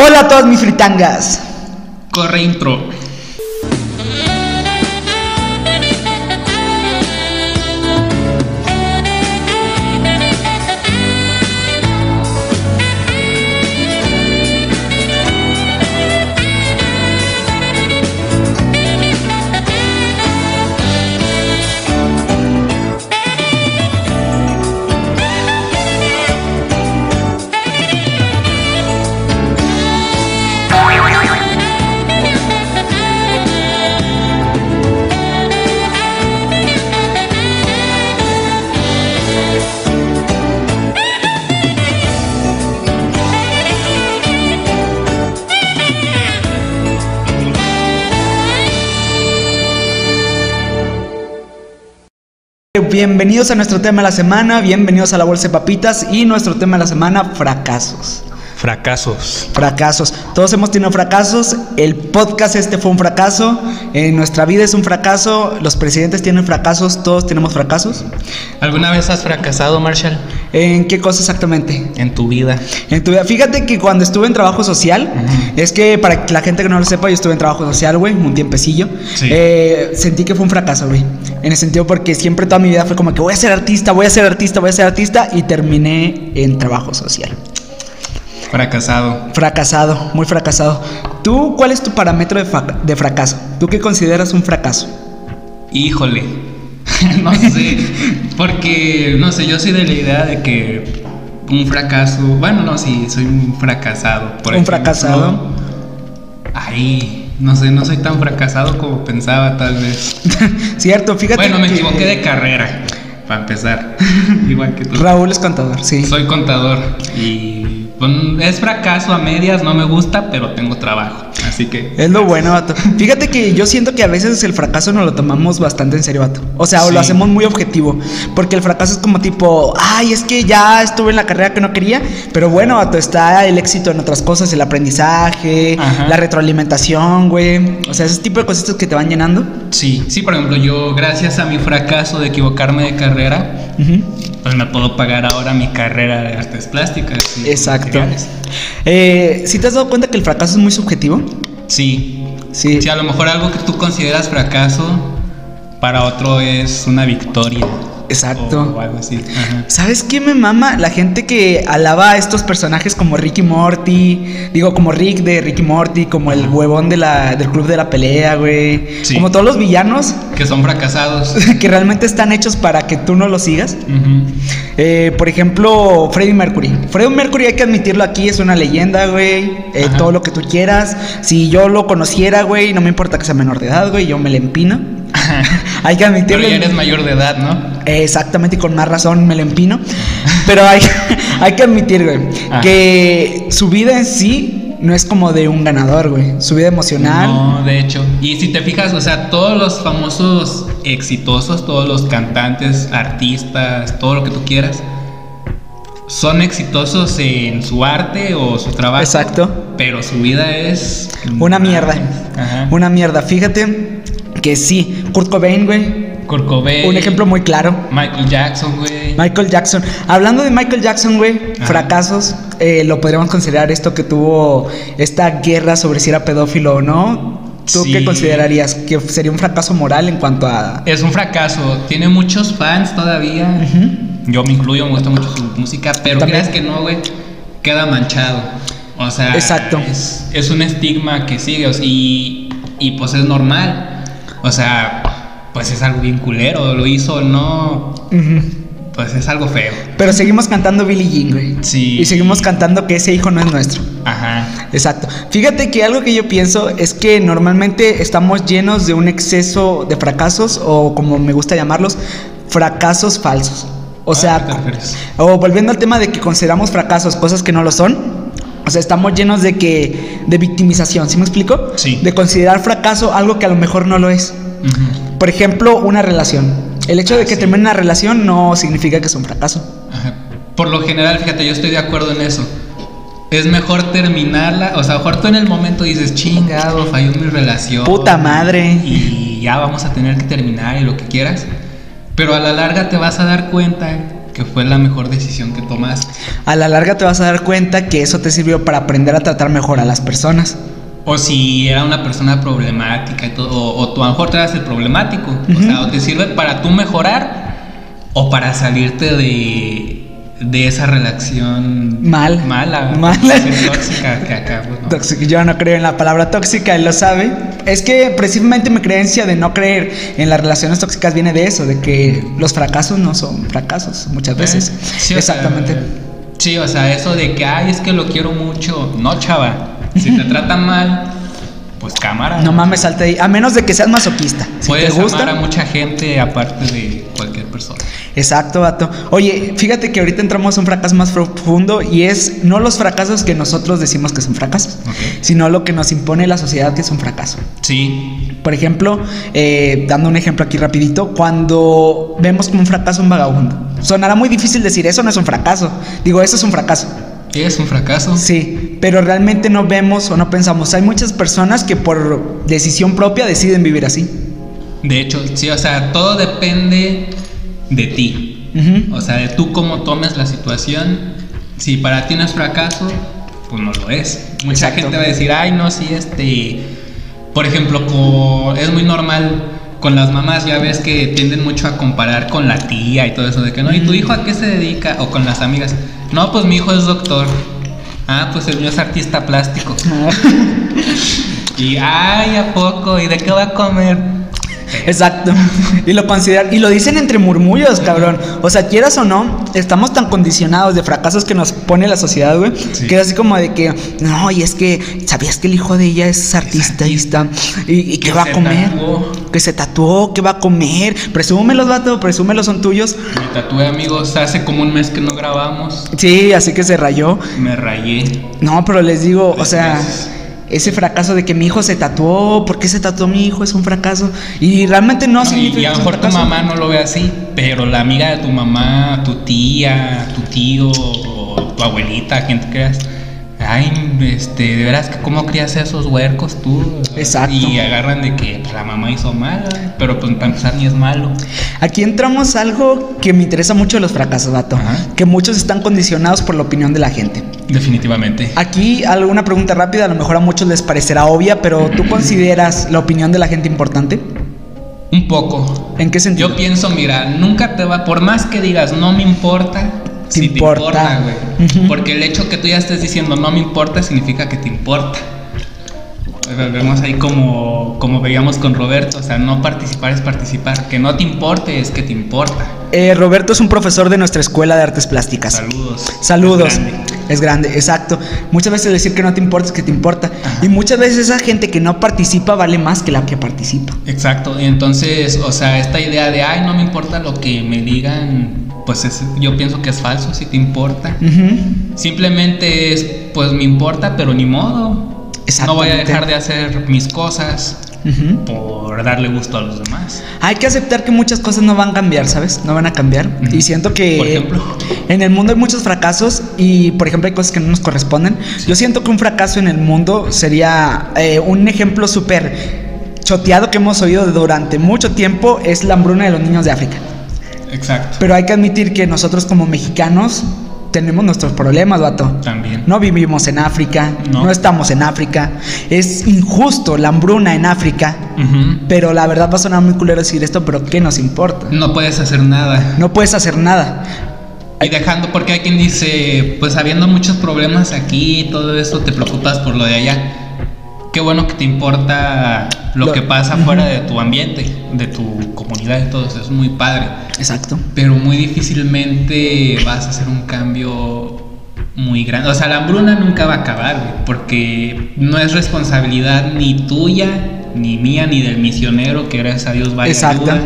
Hola a todas mis fritangas. Corre intro. Bienvenidos a nuestro tema de la semana, bienvenidos a la bolsa de papitas y nuestro tema de la semana, fracasos. Fracasos. Fracasos. Todos hemos tenido fracasos. El podcast este fue un fracaso. En nuestra vida es un fracaso. Los presidentes tienen fracasos. Todos tenemos fracasos. ¿Alguna vez has fracasado, Marshall? ¿En qué cosa exactamente? En tu vida. En tu vida. Fíjate que cuando estuve en trabajo social, es que para que la gente que no lo sepa, yo estuve en trabajo social, güey, un tiempecillo. Sí. Eh, sentí que fue un fracaso, güey. En el sentido porque siempre toda mi vida fue como que voy a ser artista, voy a ser artista, voy a ser artista y terminé en trabajo social. Fracasado. Fracasado, muy fracasado. ¿Tú cuál es tu parámetro de, de fracaso? ¿Tú qué consideras un fracaso? Híjole. no sé. Porque, no sé, yo soy de la idea de que un fracaso. Bueno, no, sí, soy un fracasado. Por Un ejemplo, fracasado. Ay, no sé, no soy tan fracasado como pensaba, tal vez. Cierto, fíjate. Bueno, me que equivoqué de carrera, para empezar. Igual que tú. Raúl es contador, sí. Soy contador y es fracaso a medias, no me gusta, pero tengo trabajo. Así que Es lo bueno, vato. Fíjate que yo siento que a veces el fracaso nos lo tomamos bastante en serio, vato. O sea, o lo hacemos muy objetivo. Porque el fracaso es como tipo, ay, es que ya estuve en la carrera que no quería. Pero bueno, vato, está el éxito en otras cosas, el aprendizaje, Ajá. la retroalimentación, güey. O sea, ese tipo de cositas que te van llenando. sí, sí, por ejemplo, yo gracias a mi fracaso de equivocarme de carrera. Pues me puedo pagar ahora mi carrera de artes plásticas. y Exacto. Eh, ¿Sí te has dado cuenta que el fracaso es muy subjetivo? Sí. Sí. Sí, a lo mejor algo que tú consideras fracaso para otro es una victoria. Exacto. O, algo así. Ajá. ¿Sabes qué me mama? La gente que alaba a estos personajes como Ricky Morty, digo, como Rick de Ricky Morty, como el huevón de la, del club de la pelea, güey. Sí. Como todos los villanos Que son fracasados. que realmente están hechos para que tú no los sigas. Eh, por ejemplo, Freddie Mercury. Freddie Mercury, hay que admitirlo aquí, es una leyenda, güey. Eh, todo lo que tú quieras. Si yo lo conociera, güey, no me importa que sea menor de edad, güey, yo me le empino. hay que Pero admitirlo. ya eres mayor de edad, ¿no? Exactamente, y con más razón me lo empino. Pero hay, hay que admitir, güey, Ajá. que su vida en sí no es como de un ganador, güey. Su vida emocional. No, de hecho. Y si te fijas, o sea, todos los famosos exitosos, todos los cantantes, artistas, todo lo que tú quieras, son exitosos en su arte o su trabajo. Exacto. Pero su vida es Una mierda. Ajá. Una mierda. Fíjate que sí. Kurt Cobain, güey. Kurt Cobain, Un ejemplo muy claro. Michael Jackson, güey. Michael Jackson. Hablando de Michael Jackson, güey, fracasos, eh, lo podríamos considerar esto que tuvo esta guerra sobre si era pedófilo o no. ¿Tú Sí. qué considerarías? ¿Que sería un fracaso moral en cuanto a... Es un fracaso. Tiene muchos fans todavía. Yo me incluyo, me gusta mucho su música, pero También. creas que no, güey, queda manchado. O sea, Exacto. Es, es un estigma que sigue o sea, y, y pues es normal. O sea, pues es algo bien culero, lo hizo o no, pues es algo feo. Pero seguimos cantando Billie Jean, güey. Sí. Y seguimos cantando que ese hijo no es nuestro. Ajá. Exacto. Fíjate que algo que yo pienso es que normalmente estamos llenos de un exceso de fracasos o como me gusta llamarlos, fracasos falsos. O ¿A sea, o volviendo al tema de que consideramos fracasos cosas que no lo son. O sea, estamos llenos de que de victimización, ¿sí me explico? Sí. De considerar fracaso algo que a lo mejor no lo es. Ujú. Por ejemplo, una relación. El hecho de que Sí. termine una relación no significa que es un fracaso. Ajá. Por lo general, fíjate, yo estoy de acuerdo en eso. Es mejor terminarla, o sea, a lo mejor tú en el momento dices, chingado, falló mi relación. Puta madre. Y ya vamos a tener que terminar y lo que quieras. Pero a la larga te vas a dar cuenta que fue la mejor decisión que tomaste. A la larga te vas a dar cuenta que eso te sirvió para aprender a tratar mejor a las personas. O si era una persona problemática y todo, o, o tú a lo mejor te eras el problemático. O sea, o te sirve para tú mejorar o para salirte de, de esa relación Mal. mala, Mala. tóxica que acá, ¿no? Tóxico, Yo no creo en la palabra tóxica, él lo sabe. Es que precisamente mi creencia de no creer en las relaciones tóxicas viene de eso, de que los fracasos no son fracasos muchas veces. Sí, sea, Exactamente. sí, o sea, eso de que, ay, es que lo quiero mucho. No, chava. Si te tratan mal, pues cámara. no mames, salte ahí. A menos de que seas masoquista. Si Puedes te gusta. amar a mucha gente aparte de persona. Exacto, vato. Oye, fíjate que ahorita entramos a un fracaso más profundo y es no los fracasos que nosotros decimos que son fracasos, sino lo que nos impone la sociedad que es un fracaso. Sí, Por ejemplo, eh, dando un ejemplo aquí rapidito, cuando vemos como un fracaso un vagabundo. Sonará muy difícil decir eso no es un fracaso. Digo, eso es un fracaso. es un fracaso. Sí, pero realmente no vemos o no pensamos. Hay muchas personas que por decisión propia deciden vivir así. De hecho, sí, o sea, todo depende de ti. O sea, de tú cómo tomes la situación. Si para ti no es fracaso, pues no lo es. Mucha Exacto. gente va a decir, ay, no, sí, este. Por ejemplo, es muy normal con las mamás, ya ves que tienden mucho a comparar con la tía y todo eso, de que no, ¿y tu hijo a qué se dedica? O con las amigas, no, pues mi hijo es doctor. Ah, pues el mío es artista plástico. Y, ay, ¿a poco? ¿Y de qué va a comer? Exacto. Y lo consideran y lo dicen entre murmullos, cabrón. O sea, quieras o no, estamos tan condicionados de fracasos que nos pone la sociedad, güey, Sí. que es así como de que, no, y es que sabías que el hijo de ella es artista y está y, y que va a comer, tatuó. que se tatuó, que va a comer, presúmelos, vato, presúmelos son tuyos. Me tatué amigos, hace como un mes que no grabamos. Sí, así que se rayó. Me rayé. No, pero les digo, o sea, meses. Ese fracaso de que mi hijo se tatuó, ¿por qué se tatuó mi hijo? Es un fracaso. Y realmente no, No, y, significa y a lo mejor tu mamá no lo ve así, pero la amiga de tu mamá, tu tía, tu tío, o tu abuelita, quien te creas. Ay, este, de veras que cómo crías esos huercos tú. Exacto. Y agarran de que pues, la mamá hizo mal, pero pues para empezar ni es malo. Aquí entramos algo que me interesa mucho de los fracasos, vato. Ajá. Que muchos están condicionados por la opinión de la gente. Definitivamente. Aquí alguna pregunta rápida, a lo mejor a muchos les parecerá obvia, pero ¿tú consideras la opinión de la gente importante? Un poco. ¿En qué sentido? Yo pienso, mira, nunca te va, por más que digas no me importa, Te sí importa. te importa, güey. Porque el hecho que tú ya estés diciendo no me importa significa que te importa. Eh, Vemos ahí como, como veíamos con Roberto, o sea, no participar es participar. Que no te importe es que te importa. Eh, Roberto es un profesor de nuestra escuela de artes plásticas. Saludos. Saludos. Es grande. Es grande, exacto. Muchas veces decir que no te importa es que te importa. Ajá. Y muchas veces esa gente que no participa vale más que la que participa. Exacto, y entonces, o sea, esta idea de, ay, no me importa lo que me digan, pues es- yo pienso que es falso, si te importa. Ujú. Simplemente es, pues me importa, pero ni modo. No voy a dejar de hacer mis cosas por darle gusto a los demás. Hay que aceptar que muchas cosas no van a cambiar, ¿sabes? No van a cambiar. Ujú. Y siento que Por ejemplo. en el mundo hay muchos fracasos y, por ejemplo, hay cosas que no nos corresponden. Yo siento que un fracaso en el mundo sería eh, un ejemplo súper choteado que hemos oído durante mucho tiempo es la hambruna de los niños de África. Exacto. Pero hay que admitir que nosotros como mexicanos tenemos nuestros problemas, vato. También. No vivimos en África, no. No. estamos en África. Es injusto la hambruna en África. Ujú. Pero la verdad va a sonar muy culero decir esto, pero ¿qué nos importa? No puedes hacer nada. No puedes hacer nada. Y dejando, porque hay quien dice, pues habiendo muchos problemas aquí y todo eso, te preocupas por lo de allá. Qué bueno que te importa lo, Lo- que pasa fuera de tu ambiente, de tu comunidad y todo eso. Es muy padre. Exacto. pero muy difícilmente vas a hacer un cambio muy grande. O sea, la hambruna nunca va a acabar, güey, porque no es responsabilidad ni tuya, ni mía, ni del misionero, que gracias a Dios vaya Exacto. ayuda,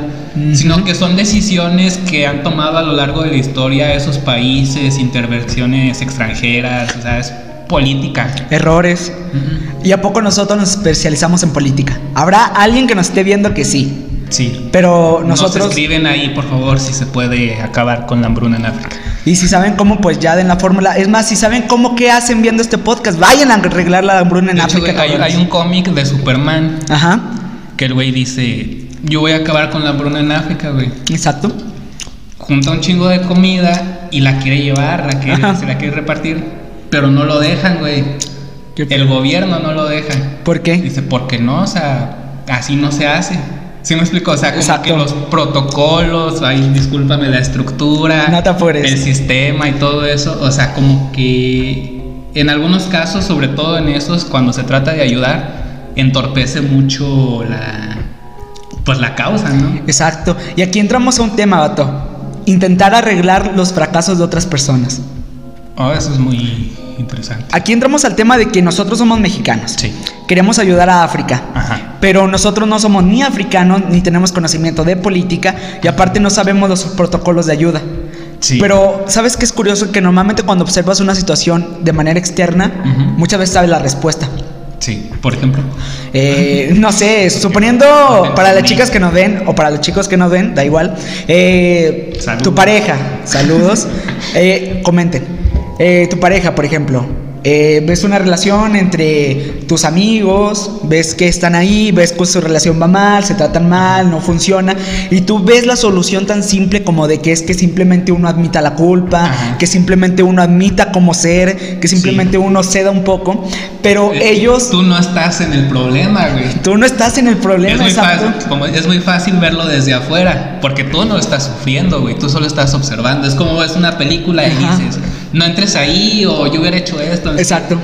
sino que son decisiones que han tomado a lo largo de la historia esos países, intervenciones extranjeras, o sea, es política. Errores. ¿Y a poco nosotros nos especializamos en política? Habrá alguien que nos esté viendo que sí. Sí. Pero Nos nosotros... escriben ahí, por favor, si se puede acabar con la hambruna en África. Y si saben cómo, pues ya den la fórmula. Es más, si saben cómo, ¿qué hacen viendo este podcast? Vayan a arreglar la hambruna en De hecho, África. güey, hay, un cómic de Superman Ajá, que el güey dice, yo voy a acabar con la hambruna en África, güey. exacto. junta un chingo de comida y la quiere llevar, la quiere, se la quiere repartir, pero no lo dejan, güey. ¿Qué- El gobierno no lo deja. ¿Por qué? Dice, porque no, o sea, así no se hace. ¿Sí me explico? O sea, como Exacto. que los protocolos, ay, discúlpame, la estructura, el sistema y todo eso, o sea, como que en algunos casos, sobre todo en esos, cuando se trata de ayudar, entorpece mucho la, pues la causa, ¿no? Exacto. Y aquí entramos a un tema, vato. Intentar arreglar los fracasos de otras personas. Oh, eso es muy interesante. Aquí entramos al tema de que nosotros somos mexicanos. Sí. Queremos ayudar a África. Ajá. Pero nosotros no somos ni africanos ni tenemos conocimiento de política y aparte no sabemos los protocolos de ayuda. Sí. Pero ¿sabes qué es curioso? Que normalmente cuando observas una situación de manera externa, Ujú. muchas veces sabes la respuesta. Sí, por ejemplo. Eh, no sé, suponiendo para las chicas que nos ven o para los chicos que nos ven, da igual. eh, Saludos. tu pareja, saludos. eh, comenten. Eh, tu pareja, por ejemplo. eh, ves una relación entre tus amigos, ves que están ahí, ves que su relación va mal, se tratan mal, no funciona, y tú ves la solución tan simple como de que es que simplemente uno admita la culpa, Ajá. que simplemente uno admita cómo ser, que simplemente uno ceda un poco, pero Eh, ellos Tú no estás en el problema, güey. Tú no estás en el Es problema, muy, exacto. fácil, como es muy fácil verlo desde afuera, porque tú no estás sufriendo, güey, tú solo estás observando. Es como ves una película y Ajá. dices, no entres ahí o yo hubiera hecho esto. Exacto.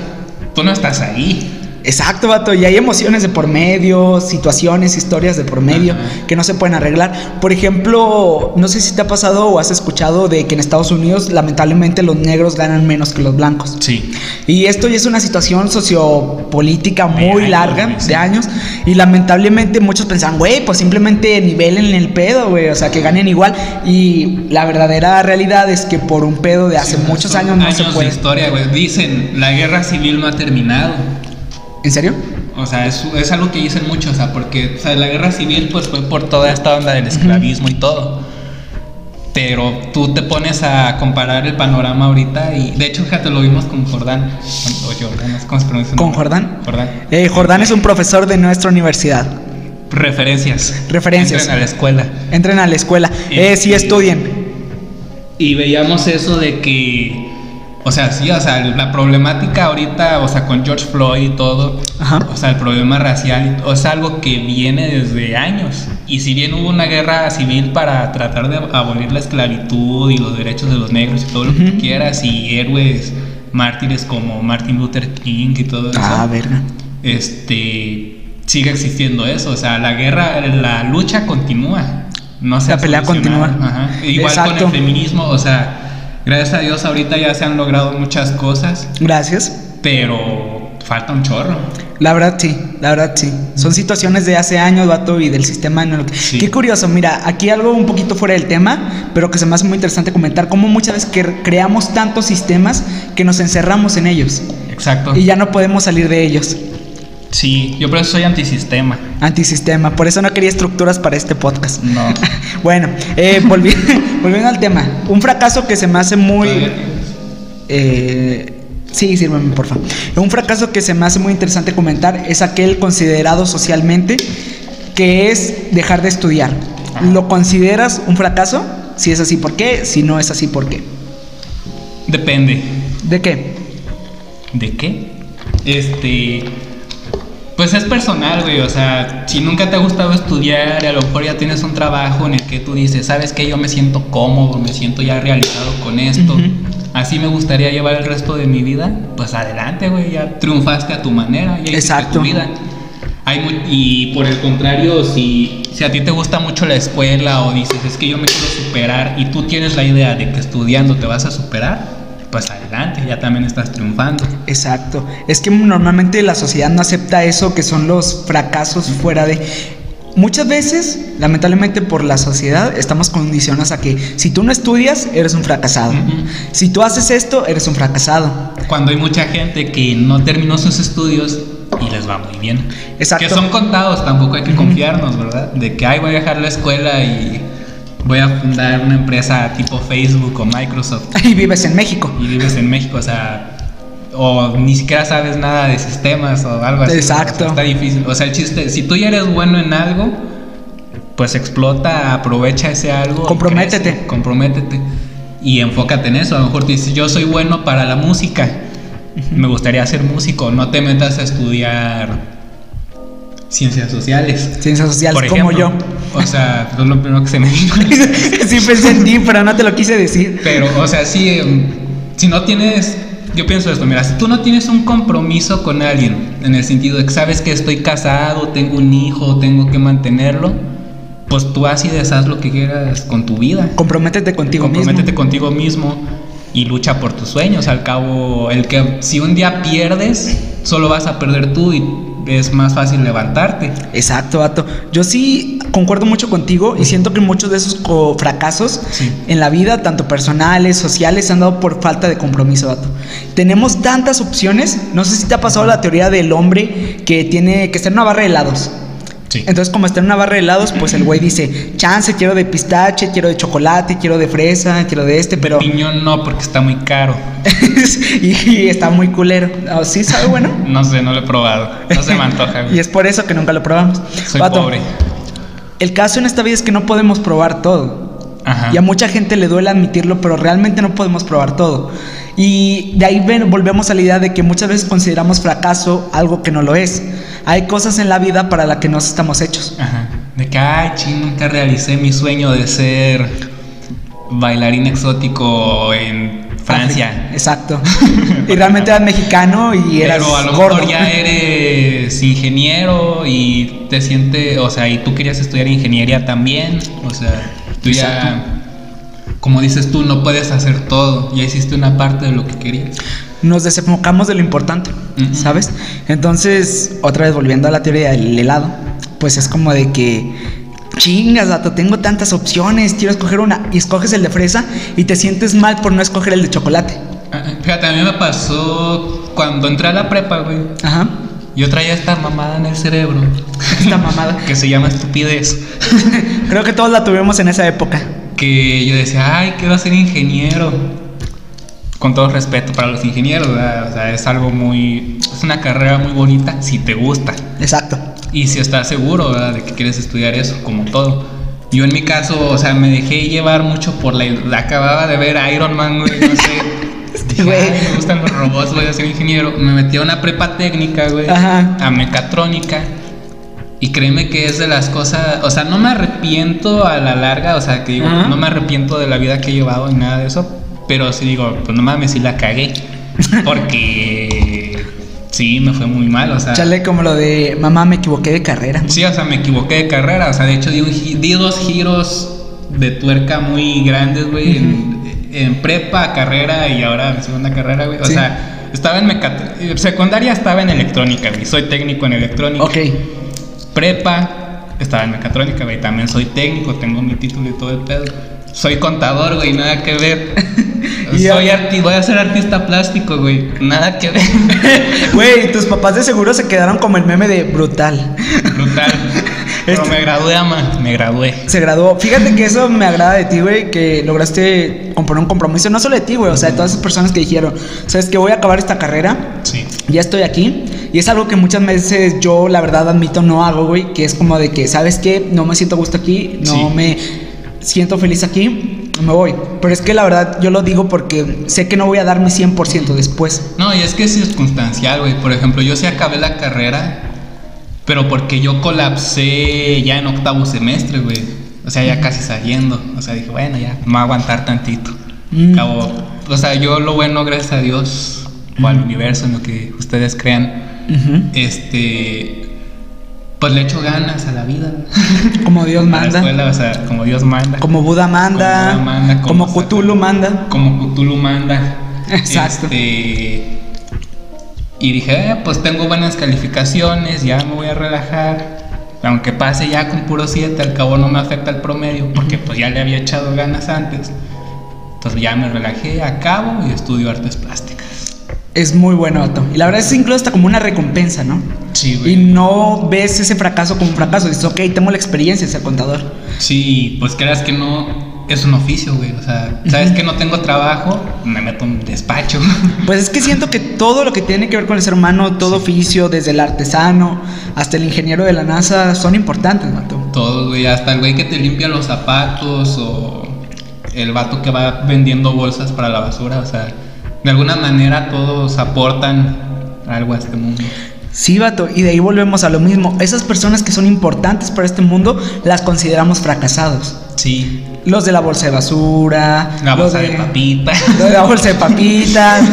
Tú no estás ahí. Exacto, vato. Y hay emociones de por medio, situaciones, historias de por medio Ajá. que no se pueden arreglar. Por ejemplo, no sé si te ha pasado o has escuchado de que en Estados Unidos, lamentablemente, los negros ganan menos que los blancos. Sí. Y esto ya es una situación sociopolítica muy años, larga, de años. Y lamentablemente muchos pensaban, güey, pues simplemente nivelen el pedo, güey. O sea, que ganen igual. Y la verdadera realidad es que por un pedo de hace Sí, muchos años no se de puede. historia, güey. Dicen, la guerra civil no ha terminado. ¿En serio? O sea, es, es algo que dicen mucho, o sea, porque o sea, la guerra civil pues fue por toda esta onda del esclavismo y todo. Pero tú te pones a comparar el panorama ahorita y de hecho, fíjate, lo vimos con Jordán. O Jordán, ¿cómo se pronuncia? ¿Con Jordán? Jordán. Eh, Jordán es un profesor de nuestra universidad. Referencias. Referencias. Entren a la escuela. Entren a la escuela. Eh, sí, Este- estudien. Y veíamos eso de que, o sea, sí, o sea, la problemática ahorita, o sea, con George Floyd y todo, Ajá. o sea, el problema racial, o es algo que viene desde años. Y si bien hubo una guerra civil para tratar de abolir la esclavitud y los derechos de los negros y todo lo que tú Ujú. quieras, y héroes mártires como Martin Luther King y todo eso, Ah, verga. este, sigue existiendo eso, o sea, la guerra, la lucha continúa. No se La pelea continúa. Ajá. Igual Exacto. con el feminismo, o sea, gracias a Dios ahorita ya se han logrado muchas cosas, Gracias. pero falta un chorro. La verdad sí, la verdad sí. Son situaciones de hace años, vato, y del sistema en el que... Sí. Qué curioso, mira, aquí algo un poquito fuera del tema, pero que se me hace muy interesante comentar, cómo muchas veces que creamos tantos sistemas que nos encerramos en ellos Exacto. y ya no podemos salir de ellos. Sí, yo por eso soy antisistema. Antisistema, por eso no quería estructuras para este podcast. No. Bueno, eh, volvi- volviendo al tema, un fracaso que se me hace muy... Eh, sí, sírveme, por favor. Un fracaso que se me hace muy interesante comentar es aquel considerado socialmente que es dejar de estudiar. Ajá. ¿Lo consideras un fracaso? Si es así, ¿por qué? Si no es así, ¿por qué? Depende. ¿De qué? ¿De qué? Este. Pues es personal, güey. O sea, si nunca te ha gustado estudiar a lo mejor ya tienes un trabajo en el que tú dices, ¿sabes qué? Yo me siento cómodo, me siento ya realizado con esto. Así me gustaría llevar el resto de mi vida. Pues adelante, güey. Ya triunfaste a tu manera. Ya hiciste Exacto. tu vida. Hay y por el contrario, si, si a ti te gusta mucho la escuela o dices, es que yo me quiero superar y tú tienes la idea de que estudiando te vas a superar, pues adelante, ya también estás triunfando. Exacto. Es que normalmente la sociedad no acepta eso que son los fracasos fuera de... Muchas veces, lamentablemente por la sociedad, estamos condicionados a que si tú no estudias, eres un fracasado. Si tú haces esto, eres un fracasado. Cuando hay mucha gente que no terminó sus estudios y les va muy bien. Exacto. Que son contados, tampoco hay que confiarnos, ¿verdad? De que, ay, voy a dejar la escuela y voy a fundar una empresa tipo Facebook o Microsoft Y vives en México. y vives en México, o sea, o ni siquiera sabes nada de sistemas o algo así. Exacto. O sea, está difícil. O sea, el chiste, si tú ya eres bueno en algo, pues explota, aprovecha ese algo. Comprométete. crece, comprométete. Y enfócate en eso. A lo mejor te dices, yo soy bueno para la música. Me gustaría ser músico. No te metas a estudiar ciencias sociales. Ciencias sociales, Por como ejemplo. yo. O sea, es lo primero que se me vino. sí pensé en ti, pero no te lo quise decir. Pero, o sea, sí, em, si no tienes, yo pienso esto, mira, si tú no tienes un compromiso con alguien, en el sentido de que sabes que estoy casado, tengo un hijo, tengo que mantenerlo, pues tú haz y deshaz lo que quieras con tu vida. Comprométete contigo Comprométete mismo. contigo mismo y lucha por tus sueños. Al cabo, el que si un día pierdes, solo vas a perder tú y es más fácil levantarte. Exacto, vato. Yo sí concuerdo mucho contigo y siento que muchos de esos fracasos Sí. en la vida, tanto personales, sociales, se han dado por falta de compromiso, vato. Tenemos tantas opciones. No sé si te ha pasado la teoría del hombre que tiene que en una barra de helados. Sí. Entonces, como está en una barra de helados, pues el güey dice, chance, quiero de pistache, quiero de chocolate, quiero de fresa, quiero de este, pero... Piñón no, porque está muy caro. y, está muy culero. Oh, ¿Sí sabe bueno? No sé, no lo he probado. No se me antoja. güey. y es por eso que nunca lo probamos. Soy Vato, pobre. El caso en esta vida es que no podemos probar todo. Ajá. Y a mucha gente le duele admitirlo, pero realmente no podemos probar todo. Y de ahí ven- volvemos a la idea de que muchas veces consideramos fracaso algo que no lo es. Hay cosas en la vida para las que no estamos hechos. Ajá. De que, ay, ching, nunca realicé mi sueño de ser bailarín exótico en Francia. África. Exacto. y realmente eras mexicano y eras Pero a lo gordo. mejor ya eres ingeniero y te sientes, o sea, y tú querías estudiar ingeniería también, o sea, tú ya, como dices tú, no puedes hacer todo, ya hiciste una parte de lo que querías. Nos desenfocamos de lo importante. ¿sabes? Entonces, otra vez volviendo a la teoría del helado, pues es como de que chingas, dato, tengo tantas opciones, quiero escoger una y escoges el de fresa y te sientes mal por no escoger el de chocolate. Ah, Fíjate, a mí me pasó cuando entré a la prepa, güey. Ajá. Yo traía esta mamada en el cerebro Esta mamada. que se llama estupidez. Creo que todos la tuvimos en esa época. Que yo decía, ay, quiero ser ingeniero. Con todo respeto para los ingenieros, ¿verdad? O sea, es algo muy. Es una carrera muy bonita si te gusta. Exacto. Y si estás seguro, ¿verdad? De que quieres estudiar eso, como todo. Yo en mi caso, o sea, me dejé llevar mucho por la... la acababa de ver Iron Man, güey, no sé. Güey. "Ay, me gustan los robots, voy a ser ingeniero. Me metí a una prepa técnica, güey. Ajá. A mecatrónica. Y créeme que es de las cosas... O sea, no me arrepiento a la larga, o sea, que digo, Ajá. no me arrepiento de la vida que he llevado y nada de eso. Pero sí digo, pues no mames, sí la cagué. Porque... Sí, me fue muy mal, o sea... Chale como lo de mamá me equivoqué de carrera. Sí, o sea, me equivoqué de carrera. O sea, de hecho, di, un di dos giros de tuerca muy grandes, güey. en, en prepa, carrera y ahora en segunda carrera, güey. O Sí. sea, estaba en mecatrónica. Secundaria estaba en electrónica, güey. Soy técnico en electrónica. Ok. Prepa, estaba en mecatrónica, güey. También soy técnico, tengo mi título y todo el pedo. Soy contador, güey, nada que ver. Y soy arti voy a ser artista plástico, güey. Nada que ver. Güey, tus papás de seguro se quedaron como el meme de brutal. Brutal. Pero Este- me gradué, ama. Me gradué. Se graduó. Fíjate que eso me agrada de ti, güey, que lograste componer un compromiso, no solo de ti, güey, o sea, de todas esas personas que dijeron, sabes que voy a acabar esta carrera, Sí. ya estoy aquí, y es algo que muchas veces yo, la verdad, admito, no hago, güey, que es como de que, ¿sabes qué? No me siento gusto aquí, no Sí. me siento feliz aquí, me voy. Pero es que la verdad, yo lo digo porque sé que no voy a dar mi 100% después. No, y es que es circunstancial, güey. Por ejemplo, yo sí acabé la carrera, pero porque yo colapsé ya en octavo semestre, güey. O sea, ya casi saliendo. O sea, dije, bueno, ya, me voy a aguantar tantito. Mm. O sea, yo lo bueno, gracias a Dios, o al universo, en lo que ustedes crean, este. Pues le echo ganas a la vida. Como Dios manda, escuela, o sea, como Dios manda. como Buda manda, Como Buda manda, como como Cthulhu manda. como Cthulhu manda. Exacto. Este, y dije, eh, pues tengo buenas calificaciones, ya me voy a relajar. Aunque pase ya con puro 7, al cabo no me afecta el promedio, porque pues ya le había echado ganas antes. Entonces ya me relajé, acabo y estudio artes plásticas. Es muy bueno, Otto. Y la verdad es incluso hasta como una recompensa, ¿no? Sí, Y güey. no ves ese fracaso como un fracaso. Dices, ok, tengo la experiencia de ser contador. Sí, pues creas que no. Es un oficio, güey. O sea, sabes que no tengo trabajo, me meto en un despacho. Pues es que siento que todo lo que tiene que ver con el ser humano, todo oficio, desde el artesano hasta el ingeniero de la NASA, son importantes, vato. Todo, güey. Hasta el güey que te limpia los zapatos o el vato que va vendiendo bolsas para la basura. O sea, de alguna manera todos aportan algo a este mundo. Sí, vato, y de ahí volvemos a lo mismo. Esas personas que son importantes para este mundo las consideramos fracasados. Sí. Los de la bolsa de basura, La los bolsa de papita. los de la bolsa de papitas,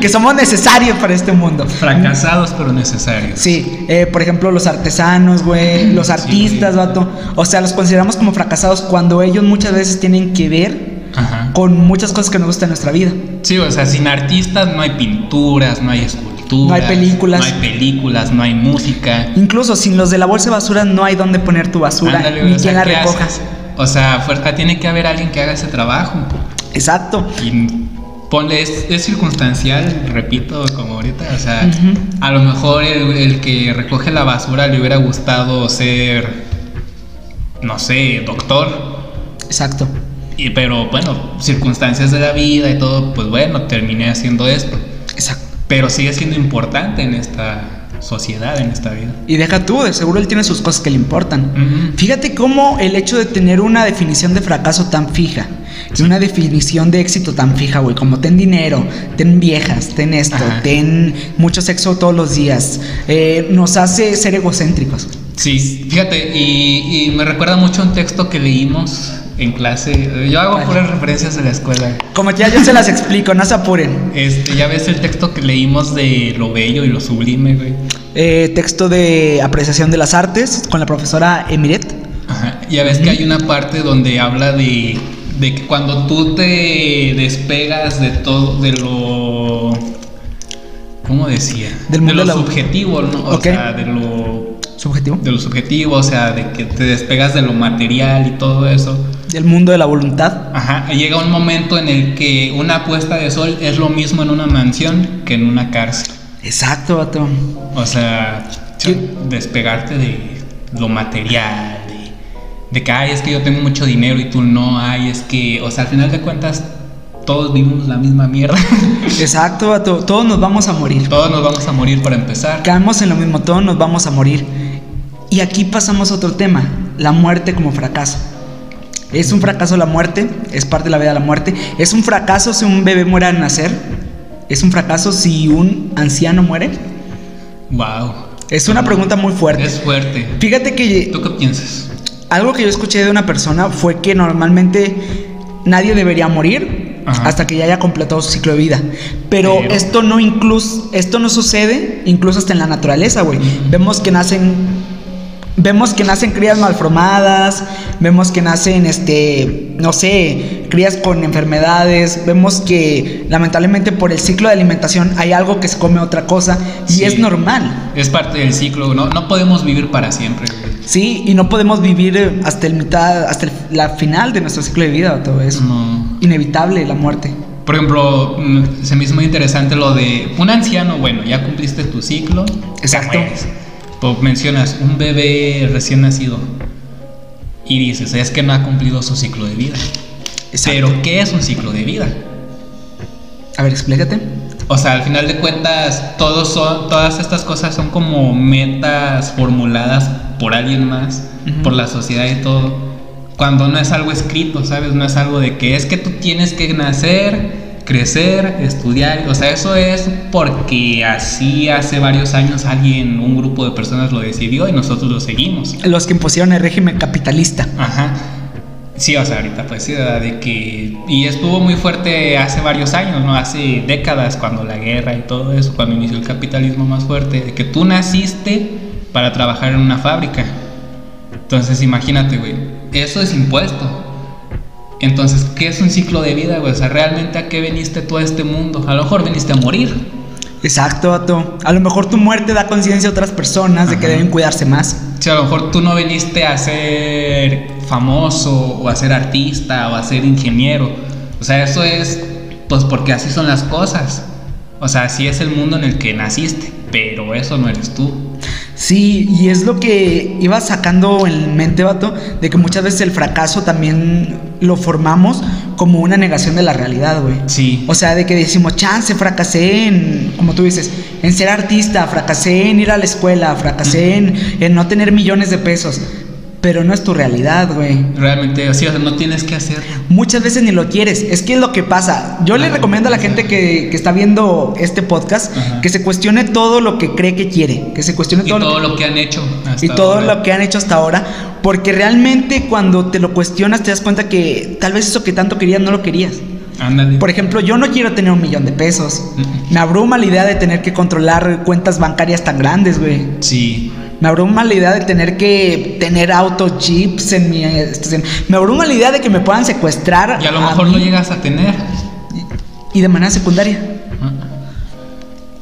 que somos necesarios para este mundo. Fracasados pero necesarios. Sí, eh, por ejemplo, los artesanos, güey, los artistas, vato. O sea, los consideramos como fracasados cuando ellos muchas veces tienen que ver Ajá. con muchas cosas que nos gustan en nuestra vida. Sí, o sea, sin artistas no hay pinturas, no hay esculturas. No hay películas. No hay películas, no hay música. Incluso sin los de la bolsa de basura no hay dónde poner tu basura, Ándale, ni o sea, quien la ¿qué recoja. haces? O sea, fuerza, tiene que haber alguien que haga ese trabajo. Exacto. Y ponle, es, es circunstancial, repito, como ahorita. O sea, a lo mejor el, el que recoge la basura le hubiera gustado ser, no sé, doctor. Exacto. Y, pero bueno, circunstancias de la vida y todo, pues bueno, terminé haciendo esto. Exacto. Pero sigue siendo importante en esta sociedad, en esta vida. Y deja tú, de seguro él tiene sus cosas que le importan. Fíjate cómo el hecho de tener una definición de fracaso tan fija y una definición de éxito tan fija, güey, como ten dinero, ten viejas, ten esto, Ajá. ten mucho sexo todos los días, eh, nos hace ser egocéntricos. Sí, fíjate, y, y me recuerda mucho un texto que leímos en clase. Yo hago puras referencias de la escuela. Como ya yo se las explico, no se apuren. Este, ya ves el texto que leímos de lo bello y lo sublime, güey. Eh, texto de apreciación de las artes con la profesora Emiret. Ajá. Ya ves que hay una parte donde habla de, de que cuando tú te despegas de todo, de lo. ¿Cómo decía? Del de mundo lo de la- subjetivo, ¿no? O sea, de lo. Subjetivo. De lo subjetivo, o sea, de que te despegas de lo material y todo eso. Del mundo de la voluntad. Ajá, llega un momento en el que una puesta de sol es lo mismo en una mansión que en una cárcel. Exacto, vato. O sea, despegarte de lo material, de, de que, ay, es que yo tengo mucho dinero y tú no, ay, es que, o sea, al final de cuentas, todos vivimos la misma mierda. Exacto, vato. Todos nos vamos a morir. todos nos vamos a morir para empezar. Caemos en lo mismo, todos nos vamos a morir. Y aquí pasamos a otro tema, la muerte como fracaso. ¿Es un fracaso la muerte? ¿Es parte de la vida la muerte? ¿Es un fracaso si un bebé muere al nacer? ¿Es un fracaso si un anciano muere? Wow. Es una pregunta muy fuerte. Es fuerte. Fíjate que ¿Tú qué piensas? algo que yo escuché de una persona fue que normalmente nadie debería morir Ajá. hasta que ya haya completado su ciclo de vida. Pero, Pero- esto no incluso esto no sucede incluso hasta en la naturaleza, güey. Vemos que nacen vemos que nacen crías malformadas, vemos que nacen este, no sé, crías con enfermedades, vemos que lamentablemente por el ciclo de alimentación hay algo que se come otra cosa y Sí. es normal. Es parte del ciclo, no, no podemos vivir para siempre. Sí, y no podemos vivir eh, hasta el mitad, hasta el- la final de nuestro ciclo de vida, todo eso. No. Inevitable la muerte. Por ejemplo, mm, se me hizo muy interesante lo de un anciano, bueno, ya cumpliste tu ciclo. Exacto. Mencionas un bebé recién nacido y dices, es que no ha cumplido su ciclo de vida. Exacto. Pero, ¿qué es un ciclo de vida? A ver, explícate. O sea, al final de cuentas, todos son, todas estas cosas son como metas formuladas por alguien más, por la sociedad y todo. Cuando no es algo escrito, ¿sabes? No es algo de que es que tú tienes que nacer, crecer, estudiar. O sea, eso es porque así hace varios años alguien, un grupo de personas lo decidió y nosotros lo seguimos. Los que impusieron el régimen capitalista. Ajá. Sí, o sea, ahorita pues sí, de que... Y estuvo muy fuerte hace varios años, ¿no? Hace décadas, cuando la guerra y todo eso, cuando inició el capitalismo más fuerte, de que tú naciste para trabajar en una fábrica. Entonces, imagínate, güey, eso es impuesto. Entonces, ¿qué es un ciclo de vida, güey? O sea, ¿realmente a qué veniste tú a este mundo? A lo mejor viniste a morir. Exacto, vato. A lo mejor tu muerte da conciencia a otras personas de que deben cuidarse más. Sea, a lo mejor tú no viniste a ser famoso o a ser artista o a ser ingeniero. O sea, eso es pues porque así son las cosas. O sea, así es el mundo en el que naciste, pero eso no eres tú. Sí, y es lo que iba sacando en mente, vato, de que muchas veces el fracaso también lo formamos como una negación de la realidad, güey. Sí. O sea, de que decimos, chance, fracasé en, como tú dices, en ser artista, fracasé en ir a la escuela, fracasé en, en no tener millones de pesos. Pero no es tu realidad, güey. Realmente, sí, o sea, no tienes que hacerlo. Muchas veces ni lo quieres. Es que es lo que pasa. Yo le recomiendo a la gente que, que está viendo este podcast Ajá. que se cuestione todo lo que cree que quiere. Que se cuestione Y todo, todo lo lo que han hecho. y todo ahora. lo que han hecho hasta ahora. Porque realmente cuando te lo cuestionas te das cuenta que tal vez eso que tanto querías no lo querías. Ándale. Por ejemplo, yo no quiero tener un millón de pesos. Me abruma la idea de tener que controlar cuentas bancarias tan grandes, güey. Sí. Me abruma la idea de tener que tener autos, jeeps en mi estación. Me abruma la idea de que me puedan secuestrar. Y a lo mejor no llegas a tener. Y de manera secundaria. Ah.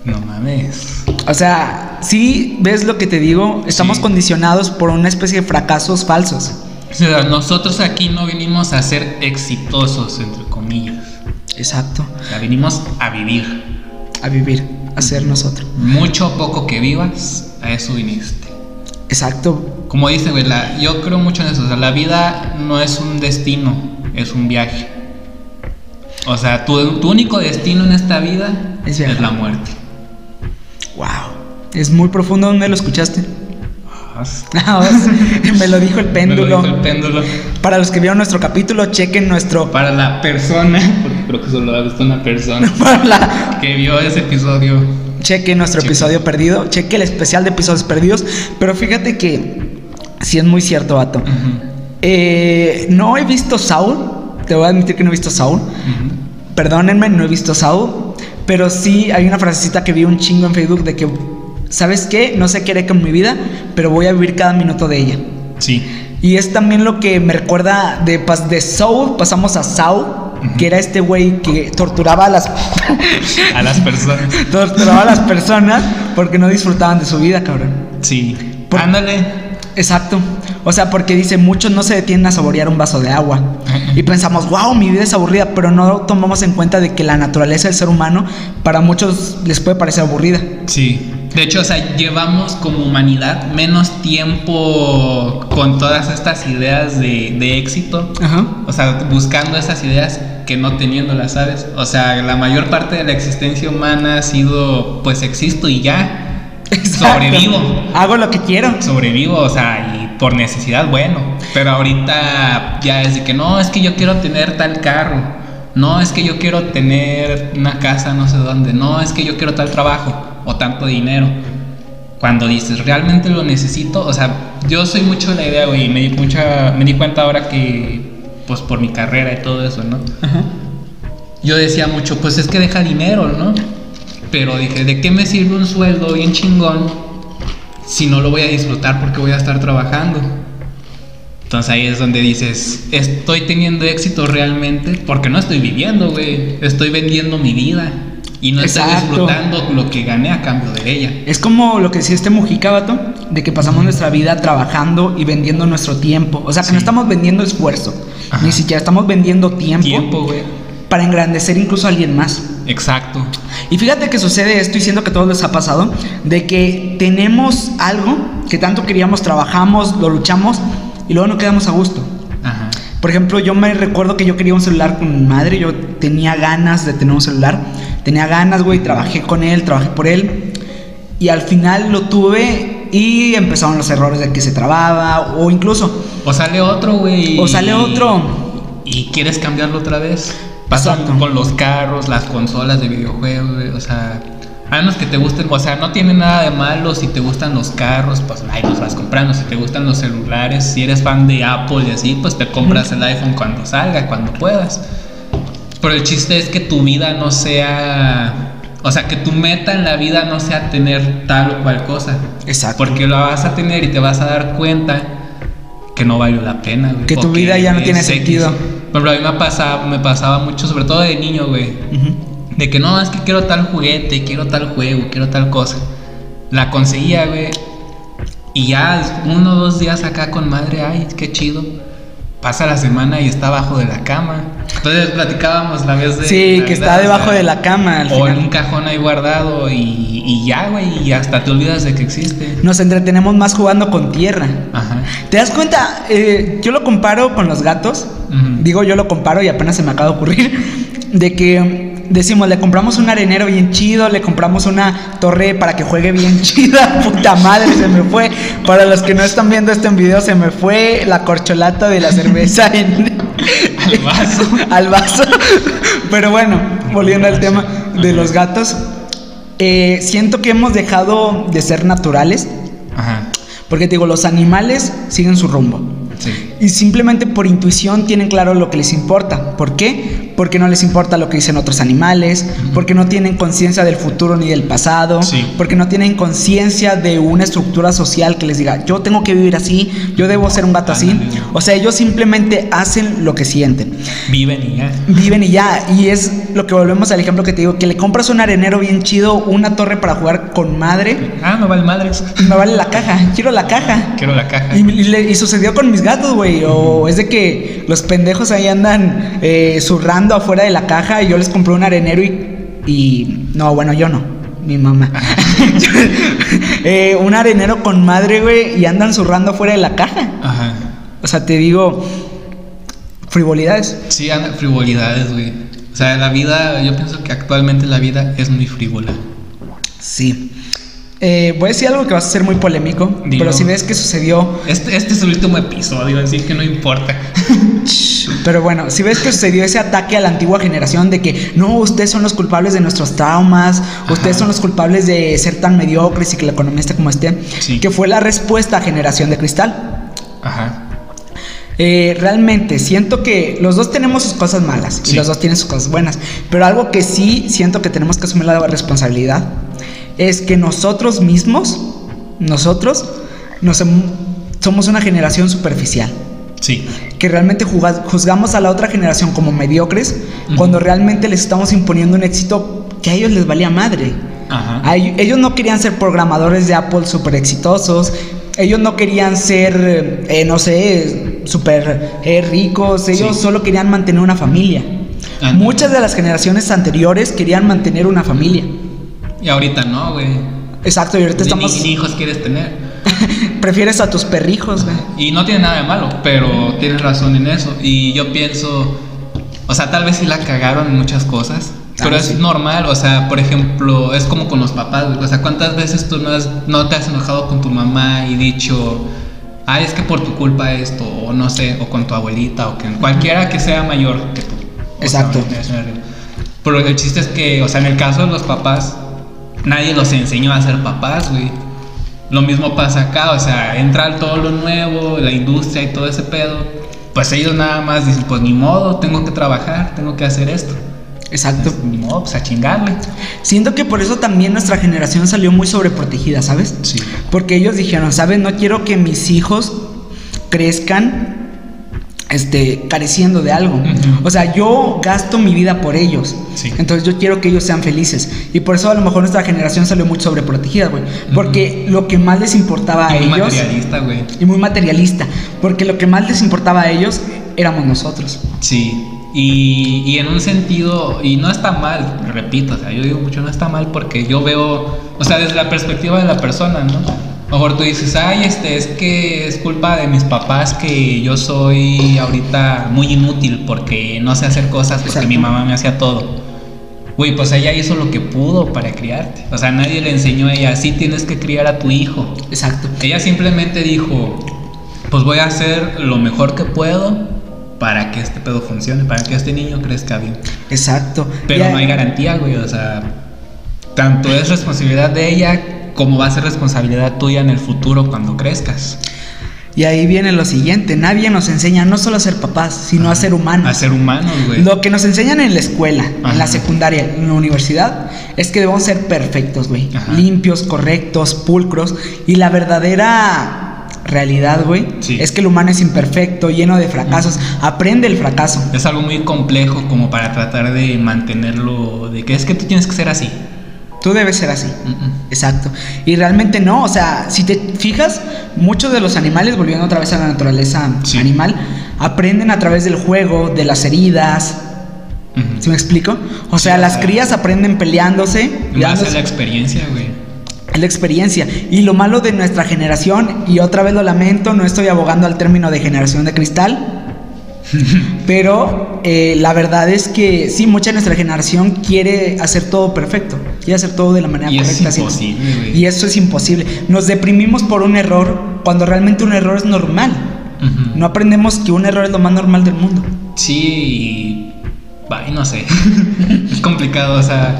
No mames. O sea, sí ves lo que te digo, estamos Sí. condicionados por una especie de fracasos falsos. O sea, nosotros aquí no venimos a ser exitosos, entre comillas. Exacto. O sea, venimos a vivir. A vivir, a ser nosotros. Mucho o poco que vivas, a eso viniste. Exacto. Como dice, güey, la- yo creo mucho en eso. O sea, la vida no es un destino, es un viaje. O sea, tu, tu único destino en esta vida Es la muerte. Wow. Es muy profundo. ¿Dónde lo escuchaste? Ah, Me lo dijo el me lo péndulo. dijo el péndulo. Para los que vieron nuestro capítulo, chequen nuestro. Para la persona, porque creo que solo ha visto una persona Para la- que vio ese episodio. Cheque nuestro Cheque. episodio perdido, cheque el especial de episodios perdidos, pero fíjate que sí es muy cierto, vato. Ujú, Eh, no he visto Saul, te voy a admitir que no he visto Saul, ujú. perdónenme, no he visto Saul, pero sí hay una frasecita que vi un chingo en Facebook de que, ¿sabes qué? No sé qué haré con mi vida, pero voy a vivir cada minuto de ella. Sí. Y es también lo que me recuerda de, de Saul, pasamos a Saul, que era este güey que torturaba a las A las personas. torturaba a las personas porque no disfrutaban de su vida, cabrón. Sí. Por- Ándale. Exacto. O sea, porque dice, muchos no se detienen a saborear un vaso de agua. Y pensamos, wow, mi vida es aburrida, pero no tomamos en cuenta de que la naturaleza del ser humano para muchos les puede parecer aburrida. Sí. De hecho, o sea, llevamos como humanidad menos tiempo con todas estas ideas de, de éxito. Ajá. O sea, buscando esas ideas que no teniéndolas, ¿sabes? O sea, la mayor parte de la existencia humana ha sido, pues existo y ya. Sobrevivo. Hago lo que quiero. Sobrevivo, o sea, y por necesidad, bueno. Pero ahorita ya es de que no, es que yo quiero tener tal carro. No, es que yo quiero tener una casa no sé dónde. No, es que yo quiero tal trabajo o tanto dinero. Cuando dices, realmente lo necesito, o sea, yo soy mucho de la idea, güey, y me di, mucha, me di cuenta ahora que, pues por mi carrera y todo eso, ¿no? Ajá. Yo decía mucho, pues es que deja dinero, ¿no? Pero dije, ¿de qué me sirve un sueldo bien chingón si no lo voy a disfrutar porque voy a estar trabajando? Entonces ahí es donde dices, estoy teniendo éxito realmente porque no estoy viviendo, güey. Estoy vendiendo mi vida y no Exacto. disfrutando lo que gané a cambio de ella. Es como lo que decía este Mujica, vato, de que pasamos nuestra vida trabajando y vendiendo nuestro tiempo. O sea, que Sí. no estamos vendiendo esfuerzo, Ajá. ni siquiera estamos vendiendo tiempo, Tiempo, güey. para engrandecer incluso a alguien más. Exacto. Y fíjate que sucede esto, y siento que a todos les ha pasado, de que tenemos algo que tanto queríamos, trabajamos, lo luchamos y luego no quedamos a gusto. Ajá. Por ejemplo, yo me recuerdo que yo quería un celular con mi madre, yo tenía ganas de tener un celular, tenía ganas, güey, trabajé con él, trabajé por él, y al final lo tuve y empezaron los errores de que se trababa, o incluso, O sale otro, güey. o sale otro. y quieres cambiarlo otra vez. Pasa Exacto. con los carros, las consolas de videojuegos, güey, o sea, a menos que te gusten, o sea, no tiene nada de malo si te gustan los carros, pues ahí los vas comprando, si te gustan los celulares, si eres fan de Apple y así, pues te compras el iPhone cuando salga, cuando puedas. Pero el chiste es que tu vida no sea, o sea, que tu meta en la vida no sea tener tal o cual cosa. Exacto. Porque lo vas a tener y te vas a dar cuenta que no valió la pena, güey. Que tu vida ya no tiene sentido. Ejemplo, a mí me pasaba, me pasaba mucho, sobre todo de niño, güey. Ujú. De que no, es que quiero tal juguete, quiero tal juego, quiero tal cosa. La conseguía, güey. Y ya uno o dos días acá con madre, ay, qué chido. Pasa la semana y está abajo de la cama. Entonces platicábamos la vez de. Sí, que está o debajo sea, de la cama. al O en un cajón ahí guardado y, y ya, güey, y hasta te olvidas de que existe. Nos entretenemos más jugando con tierra. Ajá. ¿Te das cuenta? Eh, yo lo comparo con los gatos. Digo, yo lo comparo y apenas se me acaba de ocurrir. De que decimos, le compramos un arenero bien chido, le compramos una torre para que juegue bien chida. Puta madre, se me fue. Para los que no están viendo este en video, se me fue la corcholata de la cerveza en, Al vaso. al vaso. Pero bueno, volviendo al tema de los gatos. eh, siento que hemos dejado de ser naturales. Ajá. Porque te digo, los animales siguen su rumbo. Sí. Y simplemente por intuición tienen claro lo que les importa. ¿Por qué? Porque no les importa lo que dicen otros animales, porque no tienen conciencia del futuro ni del pasado, Sí. porque no tienen conciencia de una estructura social que les diga, yo tengo que vivir así, yo debo ser un gato así. O sea, ellos simplemente hacen lo que sienten. Viven y ya. Viven y ya. Y es lo que volvemos al ejemplo que te digo, que le compras un arenero bien chido, una torre para jugar con madre, Ah, me vale madres. y me vale la caja, quiero la caja. Quiero la caja. Y, y le- y sucedió con mis gatos, güey. O es de que los pendejos ahí andan eh, zurrando afuera de la caja y yo les compré un arenero y. y no, bueno, yo no. Mi mamá. Eh, un arenero con madre, güey, y andan zurrando afuera de la caja. Ajá. O sea, te digo. Frivolidades. Sí, frivolidades, güey. O sea, la vida, yo pienso que actualmente la vida es muy frívola. Sí. Eh, voy a decir algo que va a ser muy polémico, pero si ves que sucedió Este, este es el último episodio, así que no importa. Pero bueno, si ves que sucedió ese ataque a la antigua generación de que no, ustedes son los culpables de nuestros traumas, ustedes son los culpables de ser tan mediocres y que la economía esté como esté, Sí. que fue la respuesta a generación de cristal. Ajá. Eh, realmente siento que los dos tenemos sus cosas malas y Sí. los dos tienen sus cosas buenas, pero algo que sí siento que tenemos que asumir la responsabilidad es que nosotros mismos, nosotros, nos somos una generación superficial Sí. que realmente juzgamos a la otra generación como mediocres Ujú. cuando realmente les estamos imponiendo un éxito que a ellos les valía madre. Ajá. A ellos, ellos no querían ser programadores de Apple súper exitosos, ellos no querían ser, eh, no sé, súper eh, ricos, ellos Sí. solo querían mantener una familia. Muchas de las generaciones anteriores querían mantener una familia. Y ahorita no, güey. Exacto, y ahorita Ni, estamos... ni hijos quieres tener. Prefieres a tus perrijos, güey. Y no tiene nada de malo, pero tienes razón en eso. Y yo pienso, o sea, tal vez sí la cagaron en muchas cosas, pero Ah, es sí. normal. O sea, por ejemplo, es como con los papás, güey. O sea, ¿cuántas veces tú no, has- no te has enojado con tu mamá y dicho, ay, es que por tu culpa esto, o no sé, o con tu abuelita, o con cualquiera que sea mayor que tú? Sea, Exacto. arriba. Pero el chiste es que, o sea, en el caso de los papás, nadie los enseñó a ser papás, güey. Lo mismo pasa acá, o sea, entra todo lo nuevo, la industria y todo ese pedo. Pues ellos nada más dicen, pues ni modo, tengo que trabajar, tengo que hacer esto. Exacto. Pues, ni modo, pues a chingarle. Siento que por eso también nuestra generación salió muy sobreprotegida, ¿sabes? Sí. Porque ellos dijeron, ¿sabes? No quiero que mis hijos crezcan este, careciendo de algo. O sea, yo gasto mi vida por ellos. Sí. Entonces yo quiero que ellos sean felices. Y por eso a lo mejor nuestra generación salió muy sobreprotegida, güey. Porque lo que más les importaba a Y muy ellos... materialista, güey. Y muy materialista. Porque lo que más les importaba a ellos éramos nosotros. Sí. Y, y en un sentido, y no está mal, repito, o sea, yo digo mucho, no está mal porque yo veo, o sea, desde la perspectiva de la persona, ¿no? Mejor tú dices, ay, este, es que es culpa de mis papás que yo soy ahorita muy inútil porque no sé hacer cosas porque Exacto. mi mamá me hacía todo. Güey, pues ella hizo lo que pudo para criarte. O sea, nadie le enseñó a ella, así tienes que criar a tu hijo. Exacto. Ella simplemente dijo, pues voy a hacer lo mejor que puedo para que este pedo funcione, para que este niño crezca bien. Exacto. Pero no hay garantía, güey, o sea, tanto es responsabilidad de ella como va a ser responsabilidad tuya en el futuro cuando crezcas. Y ahí viene lo siguiente, nadie nos enseña no solo a ser papás, sino a ser humanos. A ser humanos, güey. Lo que nos enseñan en la escuela, en la secundaria, en la universidad, es que debemos ser perfectos, güey. Limpios, correctos, pulcros. Y la verdadera realidad, güey, Sí. es que el humano es imperfecto, lleno de fracasos. Aprende el fracaso. Es algo muy complejo como para tratar de mantenerlo, de que es que tú tienes que ser así. Tú debes ser así. Exacto. Y realmente no, o sea, si te fijas, muchos de los animales, volviendo otra vez a la naturaleza Sí. animal, aprenden a través del juego, de las heridas, Ujú. ¿Sí me explico? O sea, Sí, las crías aprenden peleándose. A peleándose. la experiencia, güey. Es la experiencia. Y lo malo de nuestra generación, y otra vez lo lamento, no estoy abogando al término de generación de cristal, pero eh, la verdad es que sí, mucha de nuestra generación quiere hacer todo perfecto, quiere hacer todo de la manera Y es correcta. imposible, güey. Y eso es imposible. Nos deprimimos por un error cuando realmente un error es normal. No aprendemos que un error es lo más normal del mundo. Sí, y... No sé. es complicado, o sea...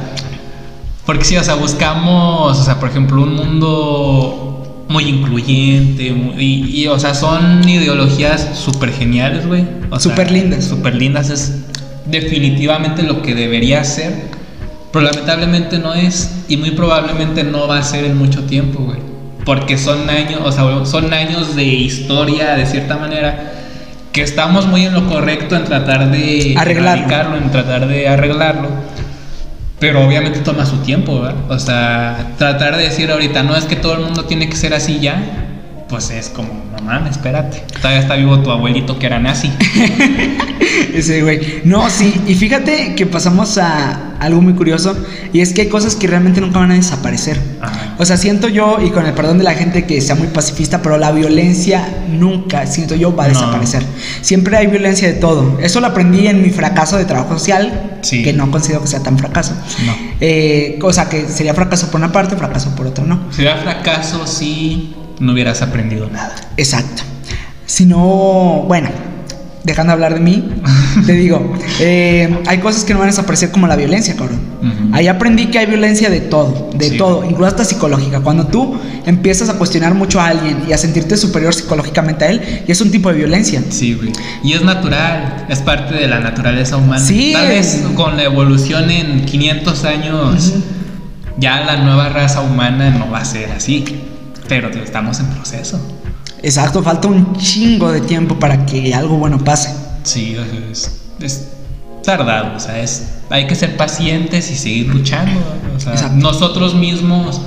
Porque sí, o sea, buscamos, o sea, por ejemplo, un mundo muy incluyente, muy- y, y, o sea, son ideologías súper geniales, güey. Súper lindas. Súper lindas, es definitivamente lo que debería ser, pero lamentablemente no es, y muy probablemente no va a ser en mucho tiempo, güey. Porque son años, o sea, son años de historia, de cierta manera, que estamos muy en lo correcto en tratar de Arreglarlo. en tratar de arreglarlo. Pero obviamente toma su tiempo, ¿verdad? O sea, tratar de decir ahorita, no es que todo el mundo tiene que ser así ya, pues es como, no mames, espérate. Todavía está vivo tu abuelito que era nazi. Ese güey. No, sí. Y fíjate que pasamos a algo muy curioso. Y es que hay cosas que realmente nunca van a desaparecer. Ajá. O sea, siento yo, y con el perdón de la gente que sea muy pacifista, pero la violencia nunca, siento yo, va a No. desaparecer. Siempre hay violencia de todo. Eso lo aprendí en mi fracaso de trabajo social, Sí. que no considero que sea tan fracaso. No. Eh, o sea, que sería fracaso por una parte, fracaso por otra no. Sería fracaso si no hubieras aprendido nada. Exacto. Si no, bueno, dejando de hablar de mí, te digo, eh, hay cosas que no van a desaparecer como la violencia, cabrón. Ujú. Ahí aprendí que hay violencia de todo, de Sí. todo, incluso hasta psicológica. Cuando tú empiezas a cuestionar mucho a alguien y a sentirte superior psicológicamente a él, y es un tipo de violencia. Sí, güey. Y es natural, es parte de la naturaleza humana. Sí. Tal vez con la evolución en 500 años, ya la nueva raza humana no va a ser así. Pero estamos en proceso. Exacto, falta un chingo de tiempo para que algo bueno pase. Sí, es, es tardado, o sea, es, hay que ser pacientes y seguir luchando. O sea, Exacto. nosotros mismos,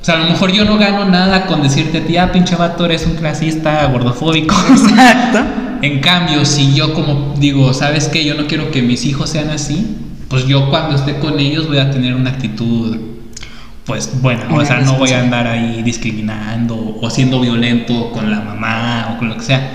o sea, a lo mejor yo no gano nada con decirte, tía, pinche vato, eres un clasista gordofóbico. Exacto. En cambio, si yo como digo, ¿sabes qué? Yo no quiero que mis hijos sean así, pues yo cuando esté con ellos voy a tener una actitud, pues buena, o sea, no voy a andar ahí discriminando o siendo violento con la mamá o con lo que sea.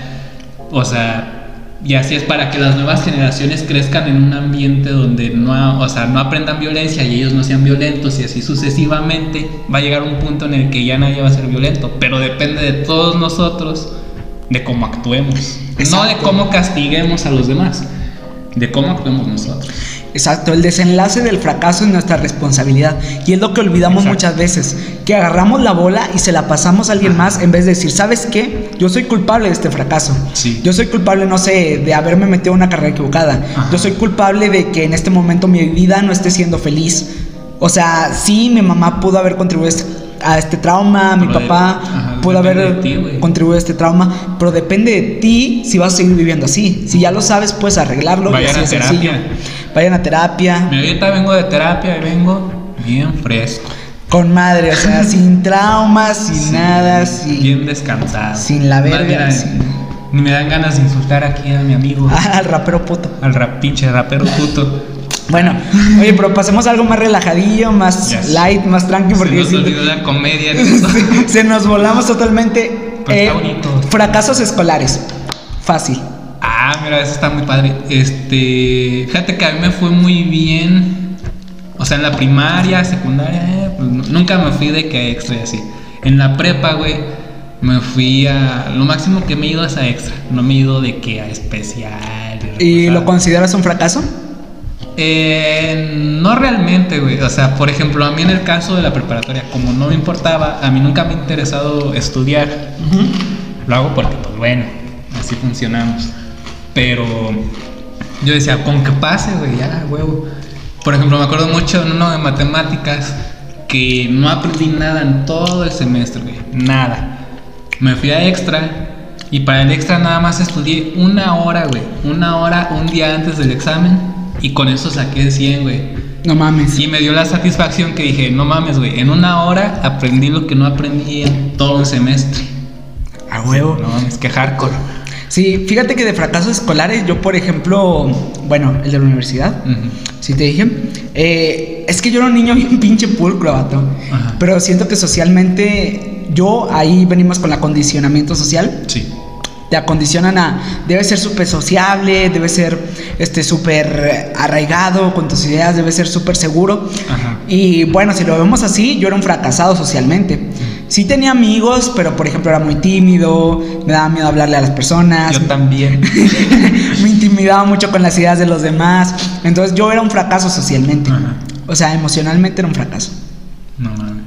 O sea, y así es para que las nuevas generaciones crezcan en un ambiente donde no, o sea, no aprendan violencia y ellos no sean violentos y así sucesivamente va a llegar un punto en el que ya nadie va a ser violento, pero depende de todos nosotros de cómo actuemos, no de Exacto. cómo castiguemos a los demás, de cómo actuemos nosotros. Exacto, el desenlace del fracaso es nuestra responsabilidad y es lo que olvidamos Exacto. muchas veces, que agarramos la bola y se la pasamos a alguien más en vez de decir, ¿sabes qué? Yo soy culpable de este fracaso. Sí. Yo soy culpable, no sé, de haberme metido en una carrera equivocada. Ajá. Yo soy culpable de que en este momento mi vida no esté siendo feliz. O sea, sí, mi mamá pudo haber contribuido a este- trauma, mi Pero de- papá ajá, pudo haber ti, contribuido a este trauma, pero depende de ti si vas a seguir viviendo así. Si ya lo sabes, puedes arreglarlo. y Vayan así a de sencillo. Vayan a terapia. Mira, ahorita vengo de terapia y vengo bien fresco. Con madre, o sea, sin traumas, sin Sí, nada, sin. Bien descansado. sin la verga, sin- Ni me dan ganas de insultar aquí a mi amigo, Al rapero puto. al rap, pinche rapero puto. Bueno, oye, pero pasemos a algo más relajadillo, más Yes. light, más tranqui, Se porque nos siento- olvidó la comedia se nos volamos totalmente. eh, Pero está bonito. Fracasos escolares. Fácil. Ah, mira, eso está muy padre. Este, fíjate que a mí me fue muy bien. O sea, en la primaria, secundaria, eh, pues, nu- nunca me fui de que extra y así. En la prepa, güey, me fui a. Lo máximo que me he ido es a extra. No me he ido de que a especial. ¿Y lo consideras un fracaso? Eh, no realmente, güey. O sea, por ejemplo, a mí en el caso de la preparatoria, como no me importaba, a mí nunca me ha interesado estudiar. Lo hago porque, pues bueno, así funcionamos. Pero yo decía, con que pase, güey, ya, huevo. Por ejemplo, me acuerdo mucho en uno de matemáticas que no aprendí nada en todo el semestre, güey. Nada. Me fui a extra y para el extra nada más estudié una hora, güey. Una hora, un día antes del examen. Y con eso saqué 100, güey. No mames. Y me dio la satisfacción que dije, no mames, güey, en una hora aprendí lo que no aprendí en todo un semestre. A huevo. No mames, que hardcore. Sí, fíjate que de fracasos escolares, yo por ejemplo, bueno, el de la universidad, Ujú. si te dije, eh, es que yo era un niño bien pinche pulcro, vato. Pero siento que socialmente, yo ahí venimos con el acondicionamiento social. Sí. Te acondicionan a, debe ser súper sociable, debe ser este súper arraigado con tus ideas, debe ser súper seguro. Ajá. Y bueno, si lo vemos así, yo era un fracasado socialmente. Sí tenía amigos, pero por ejemplo era muy tímido, me daba miedo hablarle a las personas, Yo también. me intimidaba mucho con las ideas de los demás. Entonces yo era un fracaso socialmente. Ajá. O sea, emocionalmente era un fracaso. No mames.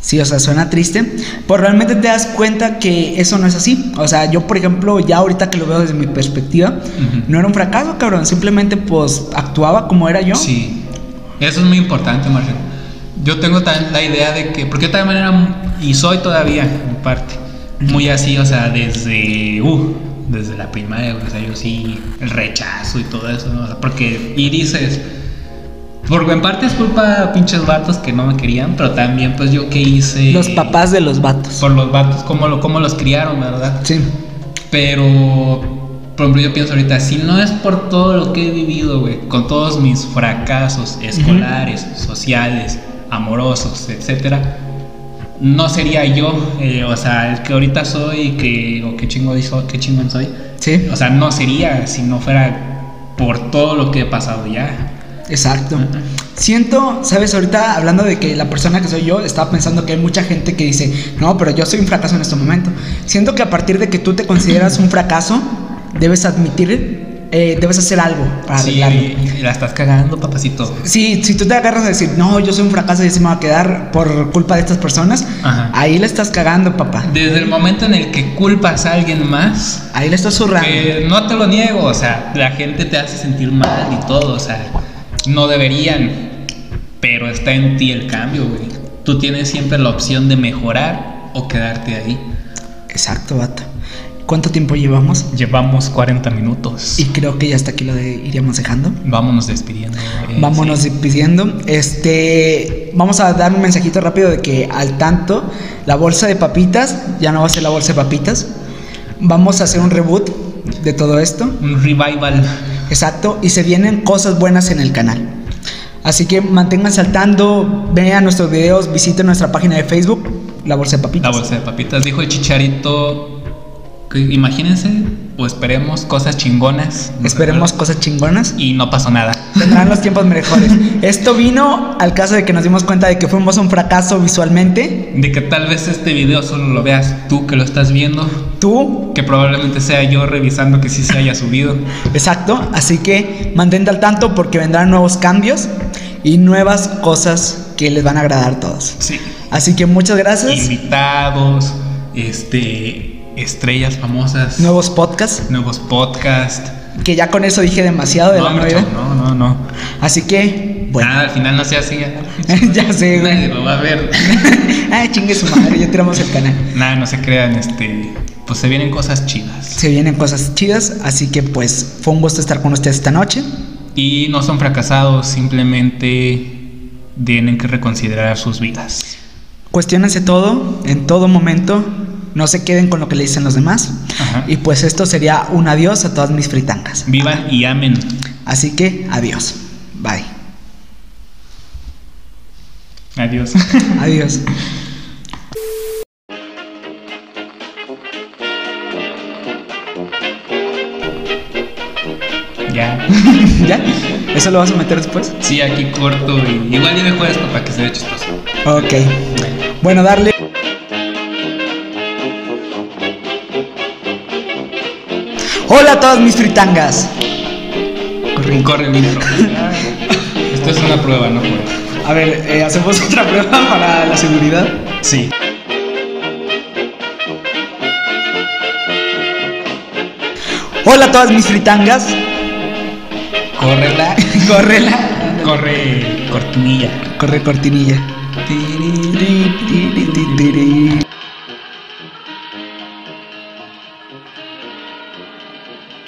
Sí, o sea, suena triste, pero realmente te das cuenta que eso no es así. O sea, yo, por ejemplo, ya ahorita que lo veo desde mi perspectiva, no era un fracaso, cabrón. Simplemente, pues, actuaba como era yo. Sí, eso es muy importante, Marcelo. Yo tengo también la idea de que, porque yo también era, y soy todavía, en parte, muy así, o sea, desde, uh, desde la primaria, o sea, yo sí, el rechazo y todo eso, ¿no? O sea, porque, y dices, porque en parte es culpa de pinches vatos que no me querían, pero también, pues yo que hice. Los papás de los vatos. Por los vatos, cómo, lo, cómo los criaron, ¿verdad? Sí, Pero, por ejemplo, yo pienso ahorita, si no es por todo lo que he vivido, güey, con todos mis fracasos escolares, sociales, amorosos, etcétera, no sería yo, eh, o sea, el que ahorita soy, que, o qué chingo soy, qué chingón soy. sí, O sea, no sería si no fuera por todo lo que he pasado ya. exacto. Siento, sabes, ahorita hablando de que la persona que soy yo, estaba pensando que hay mucha gente que dice, no, pero yo soy un fracaso en este momento. Siento que a partir de que tú te consideras un fracaso, debes admitir, eh, debes hacer algo para Sí, arreglarlo. la estás cagando, papacito. Sí, si tú te agarras a decir, no, yo soy un fracaso y así me va a quedar por culpa de estas personas, Ajá. ahí le estás cagando, papá. Desde el momento en el que culpas a alguien más, Ahí le estás zurrando. Que no te lo niego, o sea, la gente te hace sentir mal y todo, o sea, no deberían, pero está en ti el cambio, güey. Tú tienes siempre la opción de mejorar o quedarte ahí. Exacto, vato. ¿Cuánto tiempo llevamos? Llevamos 40 minutos. Y creo que ya hasta aquí lo de- iríamos dejando. Vámonos despidiendo. eh, Vámonos sí. despidiendo. Este, vamos a dar un mensajito rápido de que al tanto, la bolsa de papitas ya no va a ser la bolsa de papitas. Vamos a hacer un reboot de todo esto. Un revival. Exacto, y se vienen cosas buenas en el canal. Así que manténganse al tanto, vean nuestros videos, visiten nuestra página de Facebook, La Bolsa de Papitas. La bolsa de papitas. Dijo el chicharito. Imagínense o esperemos cosas chingonas. ¿no? Esperemos cosas chingonas. Y no pasó nada. Tendrán los tiempos mejores. Esto vino al caso de que nos dimos cuenta de que fuimos un fracaso visualmente. De que tal vez este video solo lo veas tú que lo estás viendo. Tú, Que probablemente sea yo revisando que sí se haya subido. exacto. Así que mantente al tanto porque vendrán nuevos cambios y nuevas cosas que les van a agradar a todos. Sí. Así que muchas gracias. Invitados, este, estrellas famosas, Nuevos podcasts. nuevos podcasts. Que ya con eso dije demasiado de No, la chavo, no, no, no. Así que, bueno. Nada, al final no se hace ya. ya sé, Nadie güey. lo va a ver. Ay, chingue su madre, ya tiramos el canal. Nada, no se crean, este. Pues se vienen cosas chidas. Se vienen cosas chidas, así que pues fue un gusto estar con ustedes esta noche. Y no son fracasados, simplemente tienen que reconsiderar sus vidas. Cuestiónense todo, en todo momento. No se queden con lo que le dicen los demás. Ajá. Y pues esto sería un adiós a todas mis fritangas. Vivan y amen. Así que adiós. Bye. Adiós. Adiós. ya. ¿Ya? ¿Eso lo vas a meter después? Sí, aquí corto y igual y mejor esto para que se vea chistoso. Ok. Bueno, darle. Hola a todas mis fritangas. Corre el intro. Esto es una prueba, ¿no? A ver, eh, hacemos otra prueba para la seguridad. Sí. Hola a todas mis fritangas. Córrela. Córrela. Corre cortinilla. Corre cortinilla.